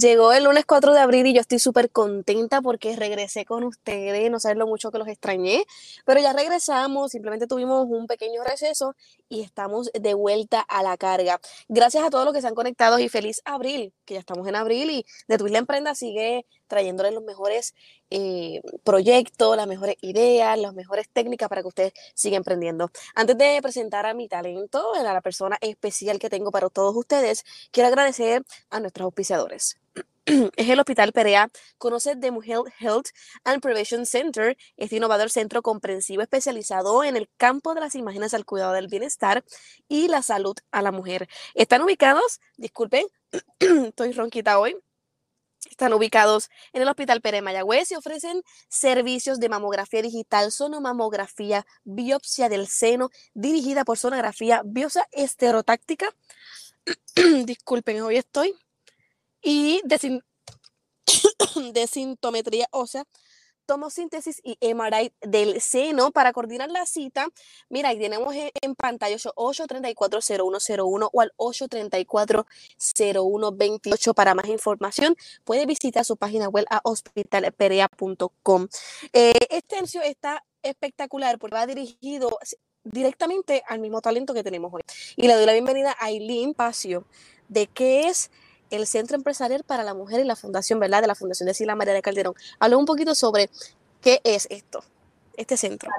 Llegó el lunes 4 de abril y yo estoy súper contenta porque regresé con ustedes, no saben lo mucho que los extrañé, pero ya regresamos, simplemente tuvimos un pequeño receso y estamos de vuelta a la carga. Gracias a todos los que se han conectado y feliz abril, que ya estamos en abril y de Twist la Emprenda sigue trayéndoles los mejores eh, proyectos, las mejores ideas, las mejores técnicas para que ustedes sigan emprendiendo. Antes de presentar a mi talento, a la persona especial que tengo para todos ustedes, quiero agradecer a nuestros auspiciadores es el Hospital Perea. Conoce The Health and Prevention Center, este innovador centro comprensivo especializado en el campo de las imágenes al cuidado del bienestar y la salud a la mujer. Están ubicados, disculpen, estoy ronquita hoy. Están ubicados en el Hospital Pere Mayagüez y ofrecen servicios de mamografía digital, sonomamografía, biopsia del seno, dirigida por sonografía, biopsia esterotáctica. Disculpen, hoy estoy y de, de sintometría ósea, tomosíntesis y MRI del seno para coordinar la cita. Mira, ahí tenemos en pantalla 834-0101 o al 834-0128 para más información. Puede visitar su página web a hospitalperea.com. Eh, este anuncio está espectacular porque va dirigido directamente al mismo talento que tenemos hoy. Y le doy la bienvenida a Aileen Pacio, de qué es el Centro Empresarial para la Mujer y la Fundación, ¿verdad? De la Fundación de Sila María de Calderón. Hablo un poquito sobre qué es esto, este centro.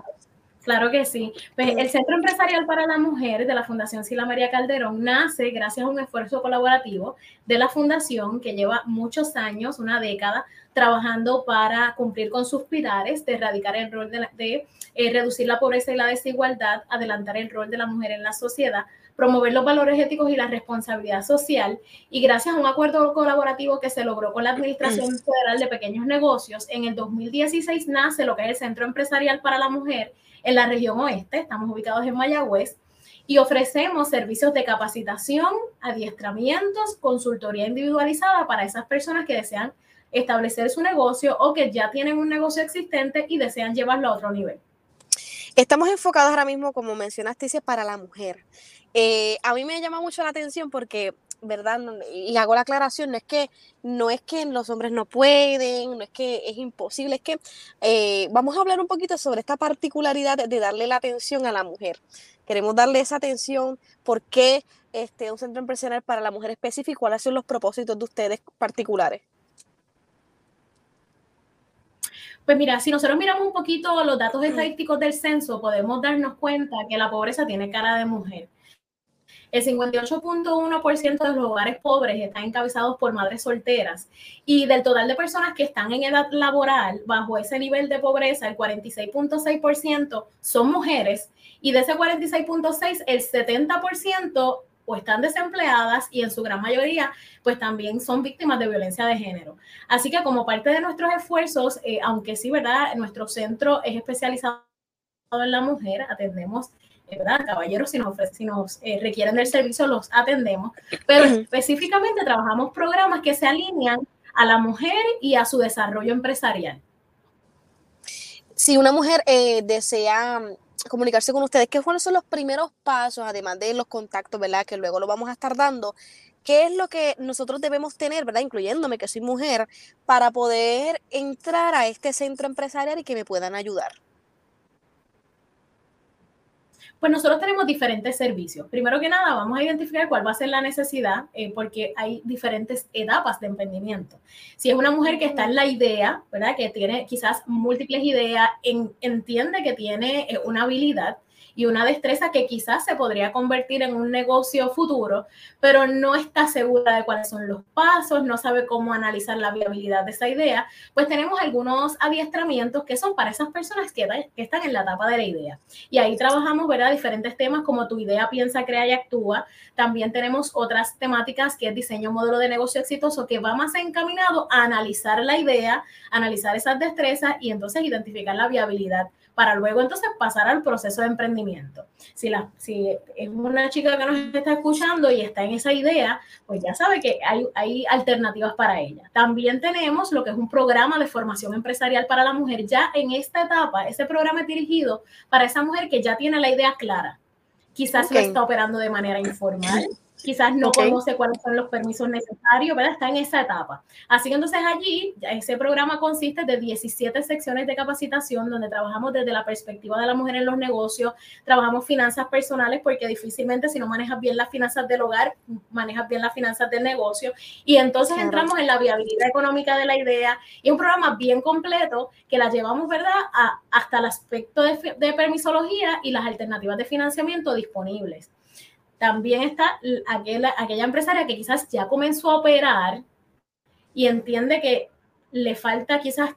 Claro que sí. Pues el Centro Empresarial para la Mujer de la Fundación Sila María Calderón nace gracias a un esfuerzo colaborativo de la Fundación que lleva muchos años, una década, trabajando para cumplir con sus pilares de erradicar el rol de, de eh, reducir la pobreza y la desigualdad, adelantar el rol de la mujer en la sociedad, promover los valores éticos y la responsabilidad social. Y gracias a un acuerdo colaborativo que se logró con la Administración Federal de Pequeños Negocios, en el 2016 nace lo que es el Centro Empresarial para la Mujer en la región oeste. Estamos ubicados en Mayagüez y ofrecemos servicios de capacitación, adiestramientos, consultoría individualizada para esas personas que desean establecer su negocio o que ya tienen un negocio existente y desean llevarlo a otro nivel. Estamos enfocados ahora mismo, como mencionaste, para la mujer. Eh, a mí me llama mucho la atención porque, ¿verdad? Y hago la aclaración, no es que no es que los hombres no pueden, no es que es imposible, es que eh, vamos a hablar un poquito sobre esta particularidad de darle la atención a la mujer. Queremos darle esa atención, ¿por qué este, un centro empresarial para la mujer específico? ¿Cuáles son los propósitos de ustedes particulares? Pues mira, si nosotros miramos un poquito los datos estadísticos del censo, podemos darnos cuenta que la pobreza tiene cara de mujer. El 58.1% de los hogares pobres están encabezados por madres solteras y del total de personas que están en edad laboral bajo ese nivel de pobreza, el 46.6% son mujeres y de ese 46.6, el 70% o están desempleadas y en su gran mayoría pues también son víctimas de violencia de género. Así que como parte de nuestros esfuerzos, eh, aunque sí, ¿verdad? Nuestro centro es especializado en la mujer, atendemos ¿verdad? Caballeros, si nos, si nos eh, requieren del servicio, los atendemos, pero específicamente trabajamos programas que se alinean a la mujer y a su desarrollo empresarial. Si una mujer eh, desea comunicarse con ustedes, ¿qué son los primeros pasos, además de los contactos, ¿verdad? Que luego lo vamos a estar dando. ¿Qué es lo que nosotros debemos tener, ¿verdad? Incluyéndome que soy mujer, para poder entrar a este centro empresarial y que me puedan ayudar? Pues nosotros tenemos diferentes servicios. Primero que nada, vamos a identificar cuál va a ser la necesidad, eh, porque hay diferentes etapas de emprendimiento. Si es una mujer que está en la idea, ¿verdad? Que tiene quizás múltiples ideas, entiende que tiene eh, una habilidad, y una destreza que quizás se podría convertir en un negocio futuro, pero no está segura de cuáles son los pasos, no sabe cómo analizar la viabilidad de esa idea, pues tenemos algunos adiestramientos que son para esas personas que, están en la etapa de la idea. Y ahí trabajamos, ¿verdad? Diferentes temas como tu idea piensa, crea y actúa. También tenemos otras temáticas que es diseño modelo de negocio exitoso que va más encaminado a analizar la idea, analizar esas destrezas y entonces identificar la viabilidad para luego entonces pasar al proceso de emprendimiento. Si, la, si es una chica que nos está escuchando y está en esa idea, pues ya sabe que hay, hay alternativas para ella. También tenemos lo que es un programa de formación empresarial para la mujer. Ya en esta etapa, ese programa es dirigido para esa mujer que ya tiene la idea clara. Quizás lo está operando de manera informal quizás no conoce cuáles son los permisos necesarios, ¿verdad? Está en esa etapa. Así que entonces allí, ese programa consiste de 17 secciones de capacitación donde trabajamos desde la perspectiva de la mujer en los negocios, trabajamos finanzas personales porque difícilmente si no manejas bien las finanzas del hogar, manejas bien las finanzas del negocio y entonces entramos en la viabilidad económica de la idea y un programa bien completo que la llevamos, ¿verdad? hasta el aspecto de, de permisología y las alternativas de financiamiento disponibles también está aquella, empresaria que quizás ya comenzó a operar y entiende que le falta, quizás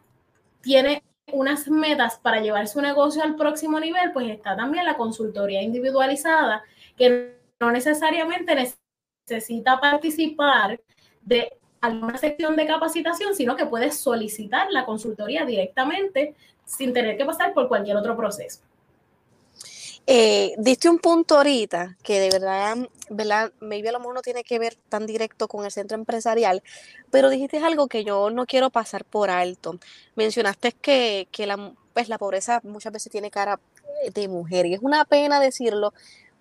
tiene unas metas para llevar su negocio al próximo nivel, pues está también la consultoría individualizada, que no necesariamente necesita participar de alguna sección de capacitación, sino que puede solicitar la consultoría directamente sin tener que pasar por cualquier otro proceso. Eh, diste un punto ahorita que de verdad, ¿verdad? Maybe a lo mejor no tiene que ver tan directo con el centro empresarial, pero dijiste algo que yo no quiero pasar por alto. Mencionaste que, que la, pues, la pobreza muchas veces tiene cara de mujer y es una pena decirlo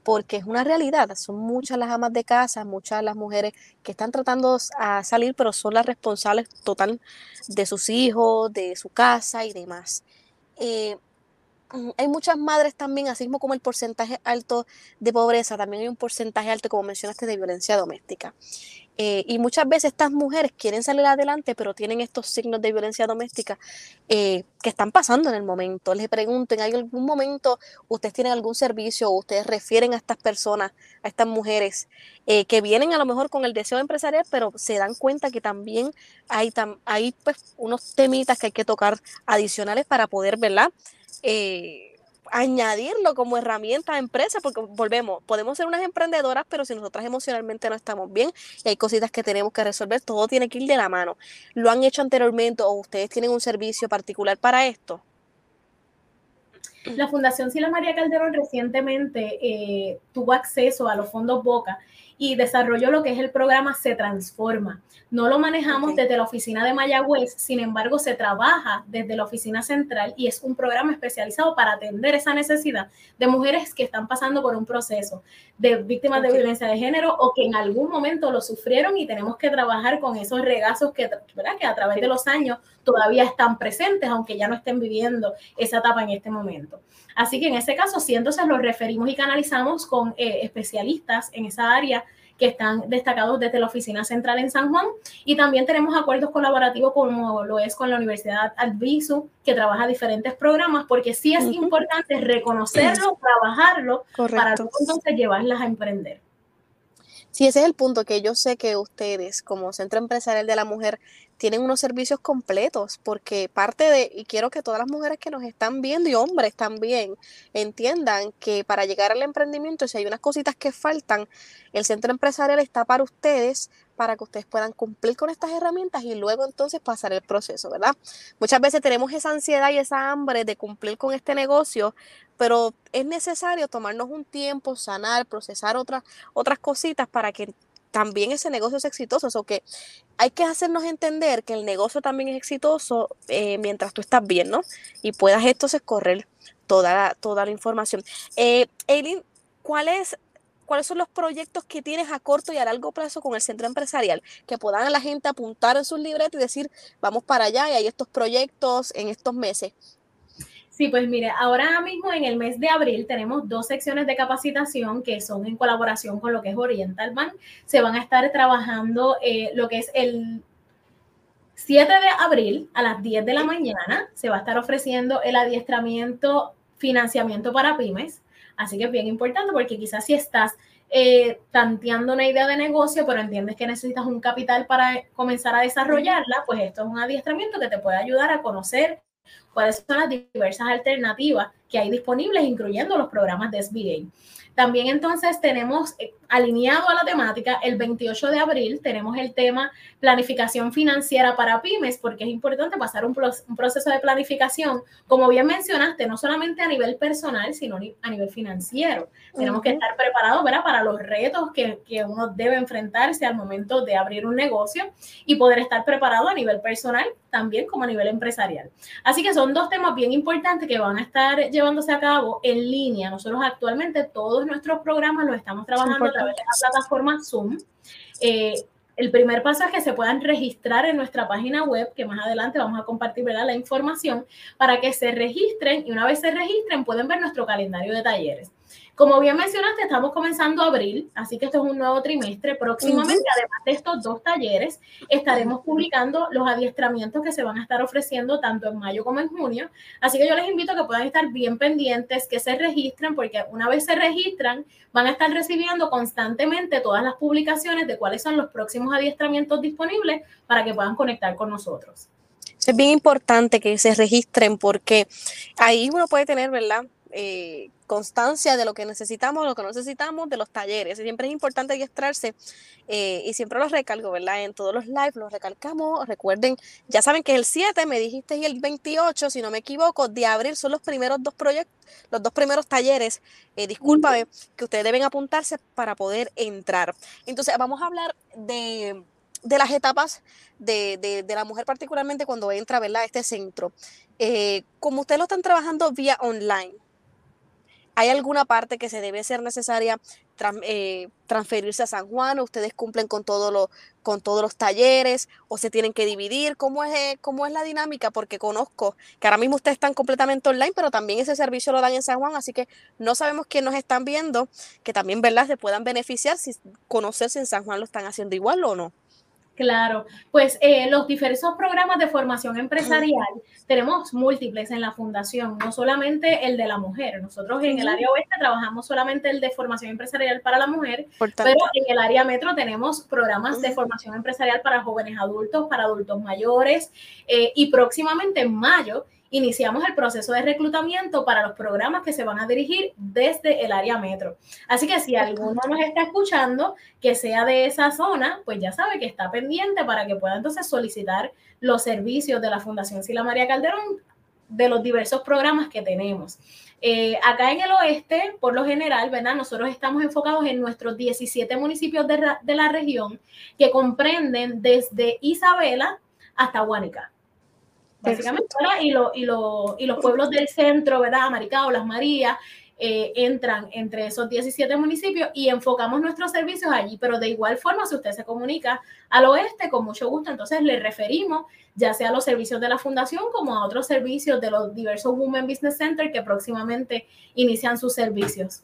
porque es una realidad. Son muchas las amas de casa, muchas las mujeres que están tratando a salir, pero son las responsables total de sus hijos, de su casa y demás. Eh, hay muchas madres también, así como el porcentaje alto de pobreza, también hay un porcentaje alto, como mencionaste, de violencia doméstica. Eh, y muchas veces estas mujeres quieren salir adelante, pero tienen estos signos de violencia doméstica eh, que están pasando en el momento. Les pregunto, ¿en algún momento ustedes tienen algún servicio o ustedes refieren a estas personas, a estas mujeres eh, que vienen a lo mejor con el deseo empresarial, pero se dan cuenta que también hay, hay pues, unos temitas que hay que tocar adicionales para poder, ¿verdad? Eh, añadirlo como herramienta a empresa, porque volvemos, podemos ser unas emprendedoras, pero si nosotras emocionalmente no estamos bien y hay cositas que tenemos que resolver, todo tiene que ir de la mano. ¿Lo han hecho anteriormente o ustedes tienen un servicio particular para esto? La Fundación Sila María Calderón recientemente eh, tuvo acceso a los fondos Boca y desarrolló lo que es el programa Se Transforma. No lo manejamos desde la oficina de Mayagüez, sin embargo se trabaja desde la oficina central y es un programa especializado para atender esa necesidad de mujeres que están pasando por un proceso de víctimas de violencia de género o que en algún momento lo sufrieron y tenemos que trabajar con esos regazos que, ¿verdad? que a través de los años todavía están presentes, aunque ya no estén viviendo esa etapa en este momento. Así que en ese caso, sí, entonces los referimos y canalizamos con eh, especialistas en esa área que están destacados desde la oficina central en San Juan. Y también tenemos acuerdos colaborativos como lo es con la Universidad Advisu, que trabaja diferentes programas, porque sí es importante reconocerlo, trabajarlo para entonces llevarlas a emprender. Sí, ese es el punto que yo sé que ustedes como Centro Empresarial de la Mujer tienen unos servicios completos, porque parte de, y quiero que todas las mujeres que nos están viendo y hombres también entiendan que para llegar al emprendimiento, si hay unas cositas que faltan, el centro empresarial está para ustedes, para que ustedes puedan cumplir con estas herramientas y luego entonces pasar el proceso, ¿verdad? Muchas veces tenemos esa ansiedad y esa hambre de cumplir con este negocio, pero es necesario tomarnos un tiempo, sanar, procesar otras, otras cositas para que también ese negocio es exitoso. O que hay que hacernos entender que el negocio también es exitoso eh, mientras tú estás bien, ¿no? Y puedas entonces correr toda, toda la información. Eh, Eileen, ¿cuáles son los proyectos que tienes a corto y a largo plazo con el centro empresarial? Que puedan a la gente apuntar en sus libretos y decir, vamos para allá y hay estos proyectos en estos meses. Sí, pues mire, ahora mismo en el mes de abril tenemos dos secciones de capacitación que son en colaboración con lo que es Oriental Bank. Se van a estar trabajando eh, lo que es el 7 de abril a las 10 de la mañana. Se va a estar ofreciendo el adiestramiento financiamiento para pymes. Así que es bien importante porque quizás si estás eh, tanteando una idea de negocio, pero entiendes que necesitas un capital para comenzar a desarrollarla, pues esto es un adiestramiento que te puede ayudar a conocer cuáles son las diversas alternativas que hay disponibles, incluyendo los programas de SBA. También entonces tenemos eh, alineado a la temática, el 28 de abril tenemos el tema planificación financiera para pymes, porque es importante pasar un, proceso de planificación, como bien mencionaste, no solamente a nivel personal, sino a nivel financiero. Tenemos que estar preparados para los retos que, que uno debe enfrentarse al momento de abrir un negocio y poder estar preparado a nivel personal también como a nivel empresarial. Así que son dos temas bien importantes que van a estar llevándose a cabo en línea. Nosotros actualmente todos nuestros programas los estamos trabajando a través de la plataforma Zoom. Eh, el primer paso es que se puedan registrar en nuestra página web, que más adelante vamos a compartir la información, para que se registren y una vez se registren pueden ver nuestro calendario de talleres. Como bien mencionaste, estamos comenzando abril, así que esto es un nuevo trimestre. Próximamente, además de estos dos talleres, estaremos publicando los adiestramientos que se van a estar ofreciendo tanto en mayo como en junio. Así que yo les invito a que puedan estar bien pendientes, que se registren, porque una vez se registran, van a estar recibiendo constantemente todas las publicaciones de cuáles son los próximos adiestramientos disponibles para que puedan conectar con nosotros. Es bien importante que se registren porque ahí uno puede tener, ¿verdad? Eh, constancia de lo que necesitamos, lo que no necesitamos, de los talleres. Siempre es importante adiestrarse eh, y siempre los recalco, ¿verdad? En todos los lives los recalcamos. Recuerden, ya saben que el 7, me dijiste, y el 28, si no me equivoco, de abril son los primeros dos proyectos, los dos primeros talleres, eh, discúlpame, que ustedes deben apuntarse para poder entrar. Entonces, vamos a hablar de de las etapas de, de, la mujer, particularmente cuando entra ¿verdad? a este centro. Eh, como ustedes lo están trabajando vía online, ¿Hay alguna parte que se debe ser necesaria eh, transferirse a San Juan? ¿Ustedes cumplen con, todo con todos los talleres o se tienen que dividir? ¿Cómo es, eh, ¿Cómo es la dinámica? Porque conozco que ahora mismo ustedes están completamente online, pero también ese servicio lo dan en San Juan, así que no sabemos quién nos están viendo, que también ¿verdad? se puedan beneficiar si conocer si en San Juan lo están haciendo igual o no. Claro, pues eh, los diversos programas de formación empresarial tenemos múltiples en la fundación, no solamente el de la mujer. Nosotros en el área oeste trabajamos solamente el de formación empresarial para la mujer, pero en el área metro tenemos programas de formación empresarial para jóvenes adultos, para adultos mayores eh, y próximamente en mayo iniciamos el proceso de reclutamiento para los programas que se van a dirigir desde el área metro. Así que si alguno nos está escuchando que sea de esa zona, pues ya sabe que está pendiente para que pueda entonces solicitar los servicios de la Fundación Sila María Calderón de los diversos programas que tenemos. Eh, acá en el oeste, por lo general, ¿verdad? Nosotros estamos enfocados en nuestros 17 municipios de, de la región que comprenden desde Isabela hasta Huánica básicamente, Y, y, y, los pueblos del centro, ¿verdad? Maricao, Las Marías, eh, entran entre esos 17 municipios y enfocamos nuestros servicios allí, pero de igual forma, si usted se comunica al oeste, con mucho gusto, entonces le referimos ya sea a los servicios de la fundación como a otros servicios de los diversos Women Business Center que próximamente inician sus servicios.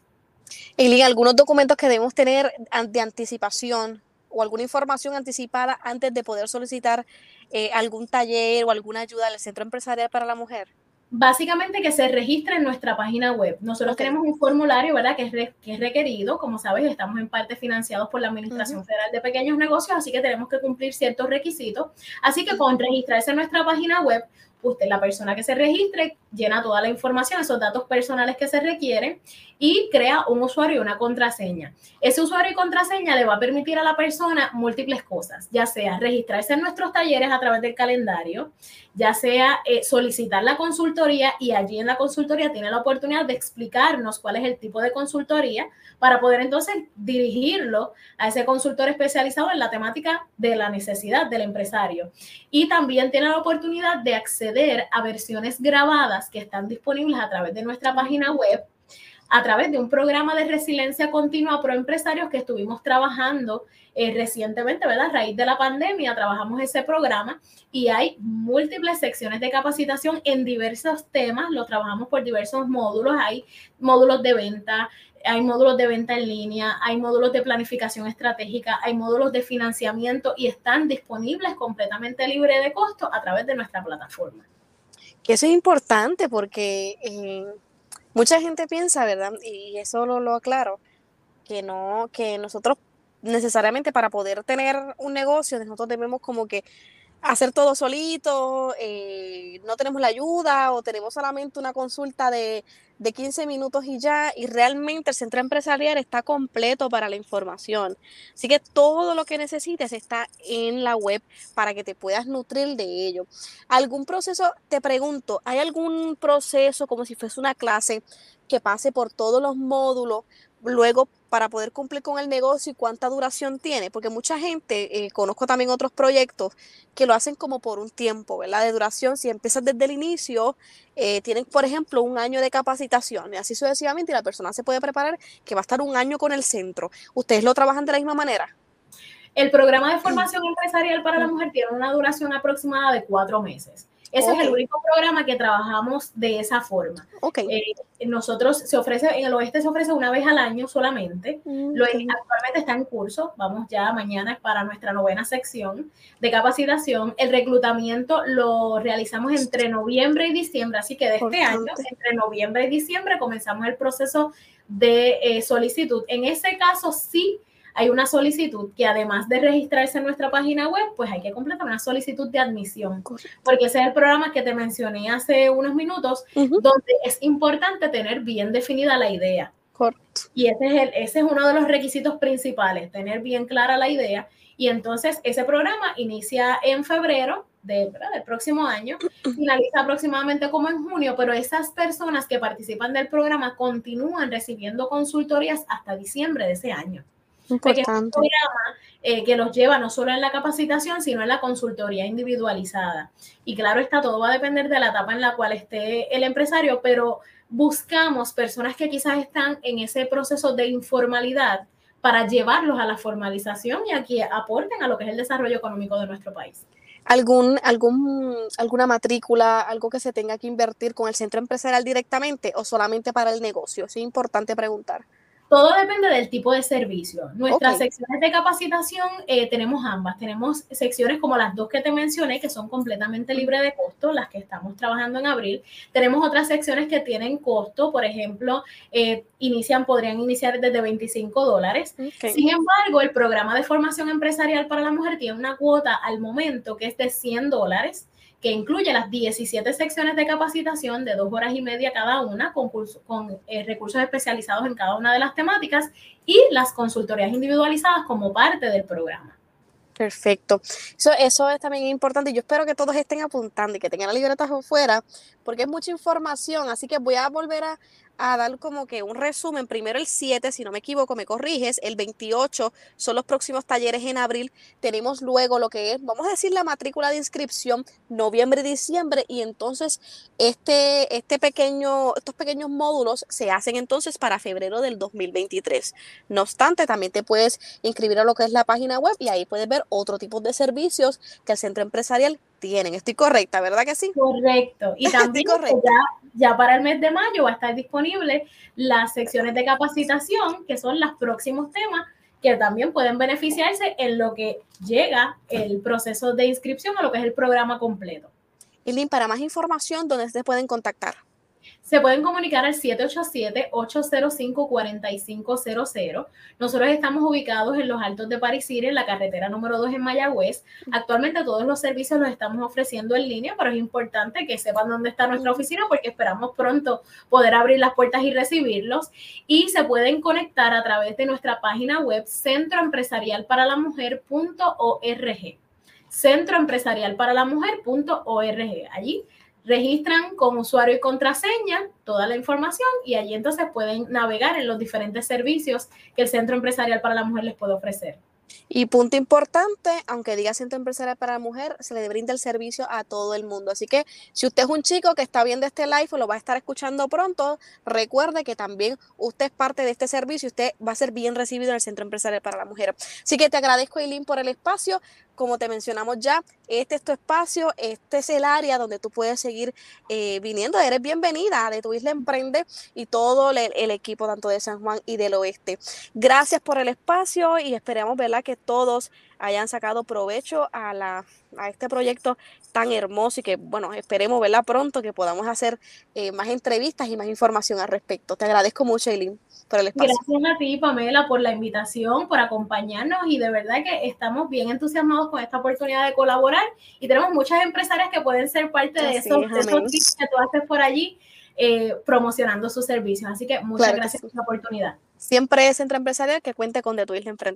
Y algunos documentos que debemos tener de anticipación o alguna información anticipada antes de poder solicitar eh, algún taller o alguna ayuda del Centro Empresarial para la Mujer? Básicamente que se registre en nuestra página web. Nosotros tenemos un formulario, ¿verdad? Que es, que es requerido. Como sabes, estamos en parte financiados por la Administración Federal de Pequeños Negocios, así que tenemos que cumplir ciertos requisitos. Así que con registrarse en nuestra página web, usted, la persona que se registre, llena toda la información, esos datos personales que se requieren y crea un usuario y una contraseña. Ese usuario y contraseña le va a permitir a la persona múltiples cosas, ya sea registrarse en nuestros talleres a través del calendario, ya sea eh, solicitar la consultoría y allí en la consultoría tiene la oportunidad de explicarnos cuál es el tipo de consultoría para poder entonces dirigirlo a ese consultor especializado en la temática de la necesidad del empresario. Y también tiene la oportunidad de acceder a versiones grabadas que están disponibles a través de nuestra página web a través de un programa de resiliencia continua pro empresarios que estuvimos trabajando eh, recientemente, ¿verdad? A raíz de la pandemia trabajamos ese programa y hay múltiples secciones de capacitación en diversos temas, lo trabajamos por diversos módulos, hay módulos de venta, hay módulos de venta en línea, hay módulos de planificación estratégica, hay módulos de financiamiento y están disponibles completamente libre de costo a través de nuestra plataforma. Que eso es importante porque eh, mucha gente piensa, ¿verdad? Y eso lo, lo aclaro, que no, que nosotros necesariamente para poder tener un negocio, nosotros debemos como que hacer todo solito, eh, no tenemos la ayuda o tenemos solamente una consulta de, de 15 minutos y ya, y realmente el centro empresarial está completo para la información. Así que todo lo que necesites está en la web para que te puedas nutrir de ello. ¿Algún proceso, te pregunto, hay algún proceso como si fuese una clase que pase por todos los módulos luego para poder cumplir con el negocio y cuánta duración tiene, porque mucha gente, eh, conozco también otros proyectos que lo hacen como por un tiempo, ¿verdad? De duración, si empiezas desde el inicio, eh, tienen, por ejemplo, un año de capacitación y así sucesivamente y la persona se puede preparar que va a estar un año con el centro. ¿Ustedes lo trabajan de la misma manera? El programa de formación empresarial para la mujer tiene una duración aproximada de cuatro meses. Ese es el único programa que trabajamos de esa forma. Okay. Eh, nosotros se ofrece, en el oeste se ofrece una vez al año solamente. Mm, lo, actualmente está en curso. Vamos ya mañana para nuestra novena sección de capacitación. El reclutamiento lo realizamos entre noviembre y diciembre, así que de este año, entre noviembre y diciembre, comenzamos el proceso de eh, solicitud. En ese caso, sí hay una solicitud que además de registrarse en nuestra página web, pues hay que completar una solicitud de admisión, porque ese es el programa que te mencioné hace unos minutos, donde es importante tener bien definida la idea. Correcto. Y ese es, el, ese es uno de los requisitos principales, tener bien clara la idea. Y entonces ese programa inicia en febrero de, del próximo año, finaliza aproximadamente como en junio, pero esas personas que participan del programa continúan recibiendo consultorías hasta diciembre de ese año. Porque es un programa eh, que los lleva no solo en la capacitación, sino en la consultoría individualizada. Y claro está, todo va a depender de la etapa en la cual esté el empresario, pero buscamos personas que quizás están en ese proceso de informalidad para llevarlos a la formalización y a que aporten a lo que es el desarrollo económico de nuestro país. ¿Algún, algún, ¿Alguna matrícula, algo que se tenga que invertir con el centro empresarial directamente o solamente para el negocio? Es importante preguntar. Todo depende del tipo de servicio. Nuestras secciones de capacitación eh, tenemos ambas. Tenemos secciones como las dos que te mencioné, que son completamente libres de costo, las que estamos trabajando en abril. Tenemos otras secciones que tienen costo, por ejemplo, eh, inician, podrían iniciar desde 25 dólares. Sin embargo, el programa de formación empresarial para la mujer tiene una cuota al momento que es de 100 dólares que incluye las 17 secciones de capacitación de dos horas y media cada una, con, eh, recursos especializados en cada una de las temáticas y las consultorías individualizadas como parte del programa. Perfecto. Eso, eso es también importante. Yo espero que todos estén apuntando y que tengan la libreta afuera, porque es mucha información. Así que voy a volver a, a dar como que un resumen. Primero el 7, si no me equivoco, me corriges. El 28 son los próximos talleres en abril. Tenemos luego lo que es, vamos a decir, la matrícula de inscripción, noviembre y diciembre. Y entonces este, este pequeño, estos pequeños módulos se hacen entonces para febrero del 2023. No obstante, también te puedes inscribir a lo que es la página web y ahí puedes ver otro tipo de servicios que el centro empresarial tienen. Estoy correcta, ¿verdad que sí? Correcto. Y también ya, ya para el mes de mayo va a estar disponible las secciones de capacitación, que son los próximos temas que también pueden beneficiarse en lo que llega el proceso de inscripción a lo que es el programa completo. Y Lynn, para más información, ¿dónde se pueden contactar? Se pueden comunicar al 787-805-4500. Nosotros estamos ubicados en los Altos de Paris en la carretera número 2 en Mayagüez. Actualmente todos los servicios los estamos ofreciendo en línea, pero es importante que sepan dónde está nuestra oficina porque esperamos pronto poder abrir las puertas y recibirlos. Y se pueden conectar a través de nuestra página web centroempresarialparalamujer.org centroempresarialparalamujer.org. Allí registran con usuario y contraseña toda la información y allí entonces pueden navegar en los diferentes servicios que el Centro Empresarial para la Mujer les puede ofrecer. Y punto importante, aunque diga Centro Empresarial para la Mujer, se le brinda el servicio a todo el mundo. Así que si usted es un chico que está viendo este live o lo va a estar escuchando pronto, recuerde que también usted es parte de este servicio y usted va a ser bien recibido en el Centro Empresarial para la Mujer. Así que te agradezco, Eileen, por el espacio como te mencionamos ya, este es tu espacio, este es el área donde tú puedes seguir eh, viniendo. Eres bienvenida de tu isla Emprende y todo el, equipo tanto de San Juan y del oeste. Gracias por el espacio y esperamos verla que todos hayan sacado provecho a, la, a este proyecto tan hermoso y que, bueno, esperemos verla pronto, que podamos hacer eh, más entrevistas y más información al respecto. Te agradezco mucho, Eileen, por el espacio. Gracias a ti, Pamela, por la invitación, por acompañarnos y de verdad que estamos bien entusiasmados con esta oportunidad de colaborar y tenemos muchas empresarias que pueden ser parte de, esos, de esos que tú haces por allí. Eh, promocionando sus servicios. Así que muchas gracias por la oportunidad. Siempre es entre empresarial que cuente con De Tu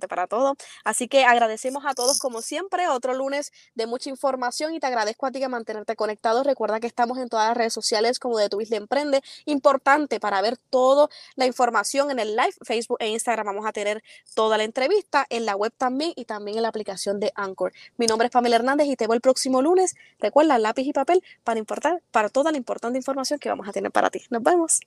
para todo. Así que agradecemos a todos como siempre. Otro lunes de mucha información y te agradezco a ti que mantenerte conectado. Recuerda que estamos en todas las redes sociales como De Tu Emprende. Importante para ver toda la información en el live, Facebook e Instagram. Vamos a tener toda la entrevista en la web también y también en la aplicación de Anchor. Mi nombre es Pamela Hernández y te veo el próximo lunes. Recuerda lápiz y papel para, importar, para toda la importante información que vamos a tener para ti. Nos vemos.